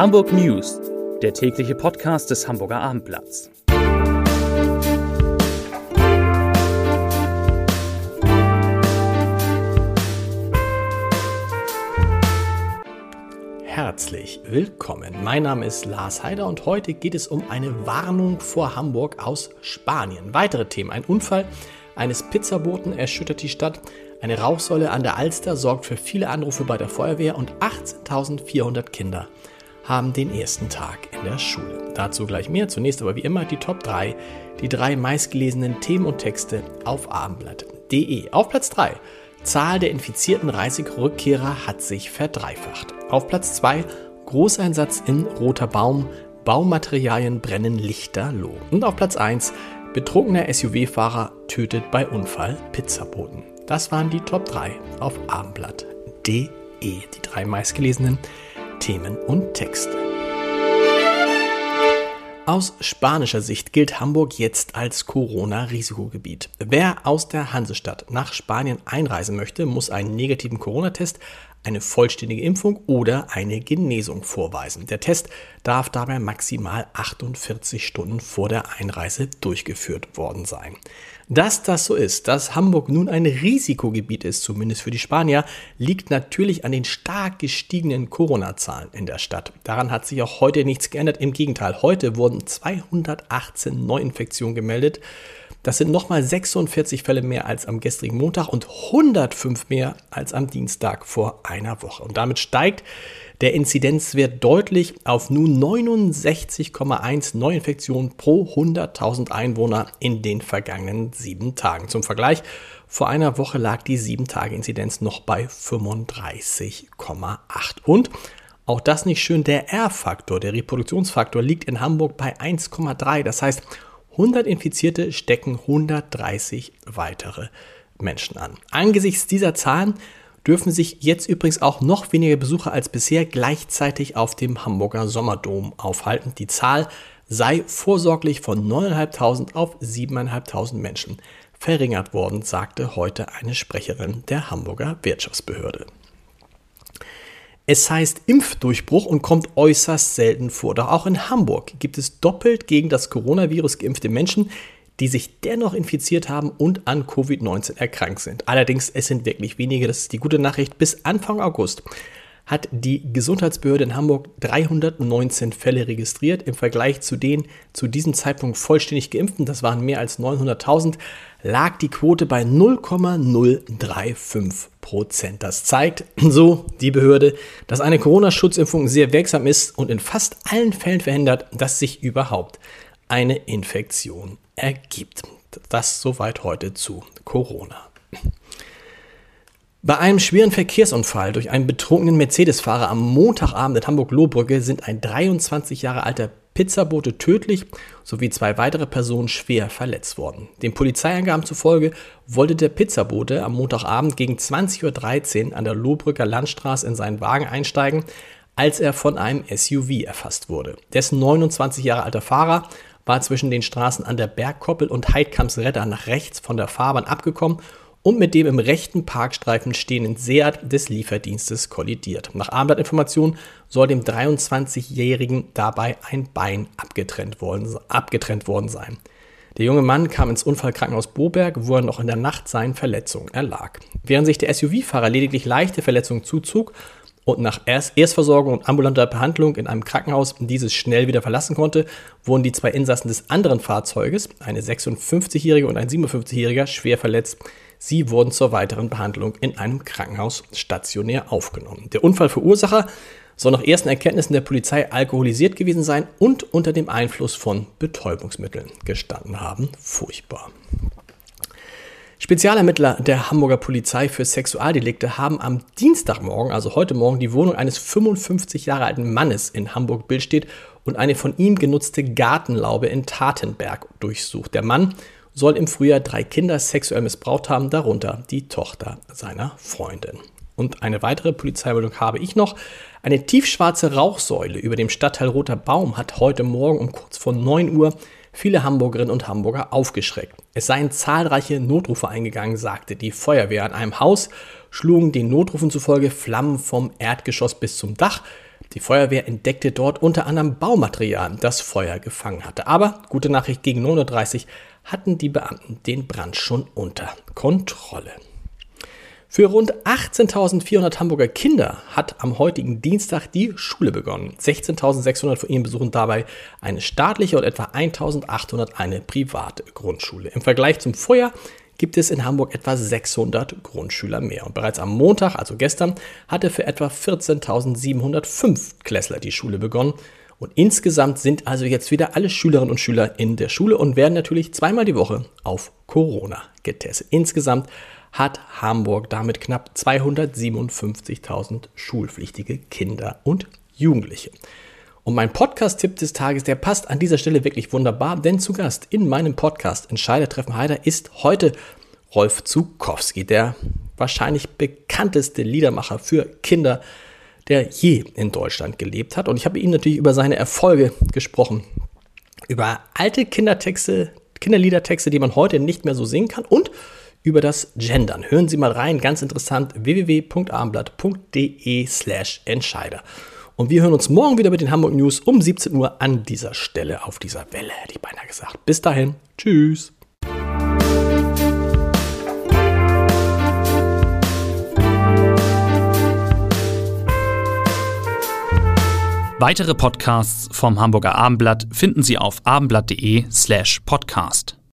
Hamburg News, der tägliche Podcast des Hamburger Abendblatts. Herzlich willkommen. Mein Name ist Lars Heider und heute geht es um eine Warnung vor Hamburg aus Spanien. Weitere Themen: Ein Unfall eines Pizzaboten erschüttert die Stadt. Eine Rauchsäule an der Alster sorgt für viele Anrufe bei der Feuerwehr und 18.400 Kinder haben den ersten Tag in der Schule. Dazu gleich mehr. Zunächst aber wie immer die Top 3, die drei meistgelesenen Themen und Texte auf abendblatt.de. Auf Platz 3. Zahl der infizierten Reisegrückkehrer hat sich verdreifacht. Auf Platz 2. Großeinsatz in Roter Baum. Baumaterialien brennen lichterloh. Und auf Platz 1. Betrunkener SUV-Fahrer tötet bei Unfall Pizzaboten. Das waren die Top 3 auf abendblatt.de. Die drei meistgelesenen Themen und Texte. Aus spanischer Sicht gilt Hamburg jetzt als Corona-Risikogebiet. Wer aus der Hansestadt nach Spanien einreisen möchte, muss einen negativen Corona-Test eine vollständige Impfung oder eine Genesung vorweisen. Der Test darf dabei maximal 48 Stunden vor der Einreise durchgeführt worden sein. Dass das so ist, dass Hamburg nun ein Risikogebiet ist, zumindest für die Spanier, liegt natürlich an den stark gestiegenen Corona-Zahlen in der Stadt. Daran hat sich auch heute nichts geändert. Im Gegenteil, heute wurden 218 Neuinfektionen gemeldet. Das sind nochmal 46 Fälle mehr als am gestrigen Montag und 105 mehr als am Dienstag vor einer Woche. Und damit steigt der Inzidenzwert deutlich auf nun 69,1 Neuinfektionen pro 100.000 Einwohner in den vergangenen sieben Tagen. Zum Vergleich, vor einer Woche lag die 7-Tage-Inzidenz noch bei 35,8. Und auch das nicht schön, der R-Faktor, der Reproduktionsfaktor, liegt in Hamburg bei 1,3. Das heißt, 100 Infizierte stecken 130 weitere Menschen an. Angesichts dieser Zahlen dürfen sich jetzt übrigens auch noch weniger Besucher als bisher gleichzeitig auf dem Hamburger Sommerdom aufhalten. Die Zahl sei vorsorglich von 9.500 auf 7.500 Menschen verringert worden, sagte heute eine Sprecherin der Hamburger Wirtschaftsbehörde. Es heißt Impfdurchbruch und kommt äußerst selten vor. Doch auch in Hamburg gibt es doppelt gegen das Coronavirus geimpfte Menschen, die sich dennoch infiziert haben und an Covid-19 erkrankt sind. Allerdings, es sind wirklich wenige, das ist die gute Nachricht. Bis Anfang August hat die Gesundheitsbehörde in Hamburg 319 Fälle registriert. Im Vergleich zu den zu diesem Zeitpunkt vollständig geimpften, das waren mehr als 900.000, lag die Quote bei 0,035 Prozent. Das zeigt, so die Behörde, dass eine Corona-Schutzimpfung sehr wirksam ist und in fast allen Fällen verhindert, dass sich überhaupt eine Infektion ergibt. Das soweit heute zu Corona. Bei einem schweren Verkehrsunfall durch einen betrunkenen Mercedes-Fahrer am Montagabend in Hamburg-Lohbrücke sind ein 23 Jahre alter Pizzabote tödlich sowie zwei weitere Personen schwer verletzt worden. Den Polizeiangaben zufolge wollte der Pizzabote am Montagabend gegen 20.13 Uhr an der Lohbrücker Landstraße in seinen Wagen einsteigen, als er von einem SUV erfasst wurde. Dessen 29 Jahre alter Fahrer war zwischen den Straßen an der Bergkoppel und Heidkamps-Redder nach rechts von der Fahrbahn abgekommen und mit dem im rechten Parkstreifen stehenden Seat des Lieferdienstes kollidiert. Nach Abendblatt-Informationen soll dem 23-Jährigen dabei ein Bein abgetrennt worden, abgetrennt worden sein. Der junge Mann kam ins Unfallkrankenhaus Boberg, wo er noch in der Nacht seinen Verletzungen erlag. Während sich der SUV-Fahrer lediglich leichte Verletzungen zuzog und nach Erst Erstversorgung und ambulanter Behandlung in einem Krankenhaus dieses schnell wieder verlassen konnte, wurden die zwei Insassen des anderen Fahrzeuges, eine 56-Jährige und ein 57-Jähriger, schwer verletzt. Sie wurden zur weiteren Behandlung in einem Krankenhaus stationär aufgenommen. Der Unfallverursacher soll nach ersten Erkenntnissen der Polizei alkoholisiert gewesen sein und unter dem Einfluss von Betäubungsmitteln gestanden haben. Furchtbar. Spezialermittler der Hamburger Polizei für Sexualdelikte haben am Dienstagmorgen, also heute Morgen, die Wohnung eines 55 Jahre alten Mannes in Hamburg-Billstedt und eine von ihm genutzte Gartenlaube in Tatenberg durchsucht. Der Mann soll im Frühjahr drei Kinder sexuell missbraucht haben, darunter die Tochter seiner Freundin. Und eine weitere Polizeimeldung habe ich noch. Eine tiefschwarze Rauchsäule über dem Stadtteil Roter Baum hat heute Morgen um kurz vor 9 Uhr viele Hamburgerinnen und Hamburger aufgeschreckt. Es seien zahlreiche Notrufe eingegangen, sagte die Feuerwehr. An einem Haus schlugen den Notrufen zufolge Flammen vom Erdgeschoss bis zum Dach. Die Feuerwehr entdeckte dort unter anderem Baumaterial, das Feuer gefangen hatte. Aber, gute Nachricht, gegen 9.30 Uhr hatten die Beamten den Brand schon unter Kontrolle. Für rund 18.400 Hamburger Kinder hat am heutigen Dienstag die Schule begonnen. 16.600 von ihnen besuchen dabei eine staatliche und etwa 1.800 eine private Grundschule. Im Vergleich zum Vorjahr gibt es in Hamburg etwa 600 Grundschüler mehr. Und bereits am Montag, also gestern, hatte für etwa 14.705 Klässler die Schule begonnen. Und insgesamt sind also jetzt wieder alle Schülerinnen und Schüler in der Schule und werden natürlich zweimal die Woche auf Corona getestet. Insgesamt hat Hamburg damit knapp 257.000 schulpflichtige Kinder und Jugendliche. Und mein Podcast-Tipp des Tages, der passt an dieser Stelle wirklich wunderbar, denn zu Gast in meinem Podcast Entscheider treffen Heider ist heute Rolf Zukowski, der wahrscheinlich bekannteste Liedermacher für Kinder, der je in Deutschland gelebt hat. Und ich habe ihn natürlich über seine Erfolge gesprochen, über alte Kindertexte, Kinderliedertexte, die man heute nicht mehr so singen kann und über das Gendern. Hören Sie mal rein, ganz interessant, www.abendblatt.de slash Entscheider. Und wir hören uns morgen wieder mit den Hamburg News um 17 Uhr an dieser Stelle auf dieser Welle, hätte ich beinahe gesagt. Bis dahin, tschüss. Weitere Podcasts vom Hamburger Abendblatt finden Sie auf abendblatt.de slash podcast.